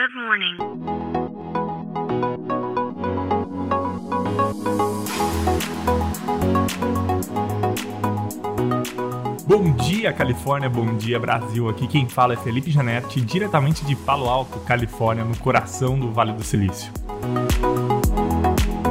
Good morning. Bom dia, Califórnia. Bom dia, Brasil. Aqui quem fala é Felipe Janetti, diretamente de Palo Alto, Califórnia, no coração do Vale do Silício.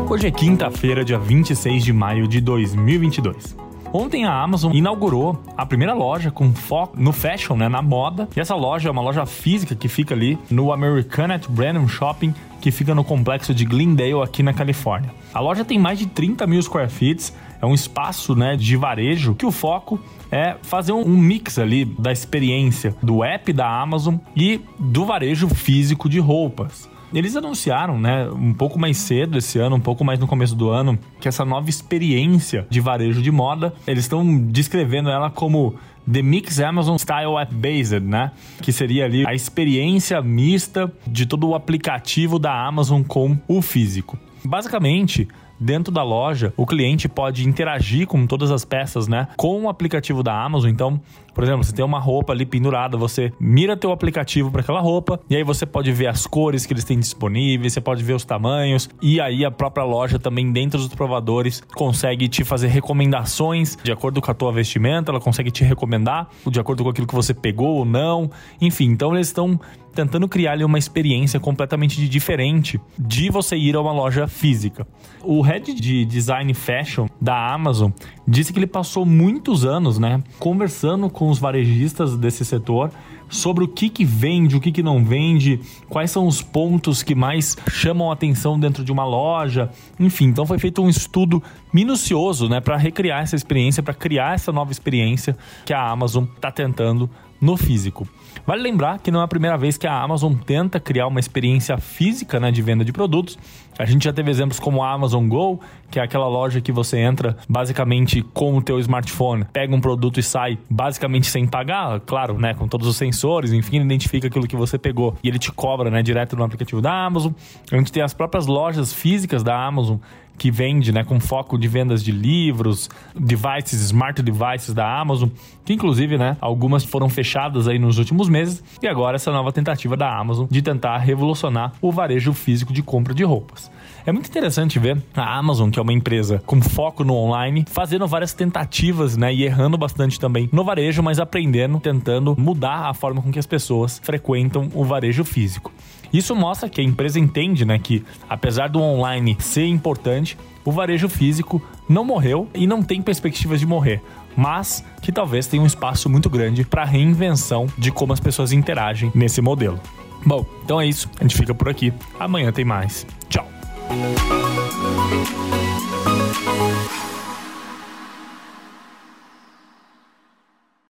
Hoje é quinta-feira, dia 26 de maio de 2022. Ontem a Amazon inaugurou a primeira loja com foco no fashion, né, na moda. E essa loja é uma loja física que fica ali no American at Branham Shopping, que fica no complexo de Glendale, aqui na Califórnia. A loja tem mais de 30 mil square feet, é um espaço né, de varejo que o foco é fazer um mix ali da experiência do app da Amazon e do varejo físico de roupas. Eles anunciaram, né, um pouco mais cedo esse ano, um pouco mais no começo do ano, que essa nova experiência de varejo de moda, eles estão descrevendo ela como The Mix Amazon Style App Based, né? Que seria ali a experiência mista de todo o aplicativo da Amazon com o físico. Basicamente, dentro da loja, o cliente pode interagir com todas as peças, né? Com o aplicativo da Amazon. Então, por exemplo, você tem uma roupa ali pendurada, você mira teu aplicativo para aquela roupa e aí você pode ver as cores que eles têm disponíveis, você pode ver os tamanhos e aí a própria loja também dentro dos provadores consegue te fazer recomendações de acordo com a tua vestimenta, ela consegue te recomendar de acordo com aquilo que você pegou ou não. Enfim, então eles estão tentando criar ali uma experiência completamente diferente de você ir a uma loja física. O head de design fashion da Amazon disse que ele passou muitos anos, né, conversando com os varejistas desse setor sobre o que, que vende, o que, que não vende, quais são os pontos que mais chamam atenção dentro de uma loja. Enfim, então foi feito um estudo minucioso né, para recriar essa experiência, para criar essa nova experiência que a Amazon está tentando no físico. Vale lembrar que não é a primeira vez que a Amazon tenta criar uma experiência física né, de venda de produtos. A gente já teve exemplos como a Amazon Go, que é aquela loja que você entra basicamente com o teu smartphone, pega um produto e sai basicamente sem pagar, claro, né, com todos os sensores, enfim, identifica aquilo que você pegou e ele te cobra, né, direto no aplicativo da Amazon. A gente tem as próprias lojas físicas da Amazon que vende, né, com foco de vendas de livros, devices, smart devices da Amazon, que inclusive, né, algumas foram fechadas aí nos últimos meses, e agora essa nova tentativa da Amazon de tentar revolucionar o varejo físico de compra de roupas. É muito interessante ver a Amazon, que é uma empresa com foco no online, fazendo várias tentativas, né, e errando bastante também no varejo, mas aprendendo, tentando mudar a forma com que as pessoas frequentam o varejo físico. Isso mostra que a empresa entende, né, que apesar do online ser importante, o varejo físico não morreu e não tem perspectivas de morrer, mas que talvez tenha um espaço muito grande para reinvenção de como as pessoas interagem nesse modelo. Bom, então é isso. A gente fica por aqui. Amanhã tem mais. Tchau.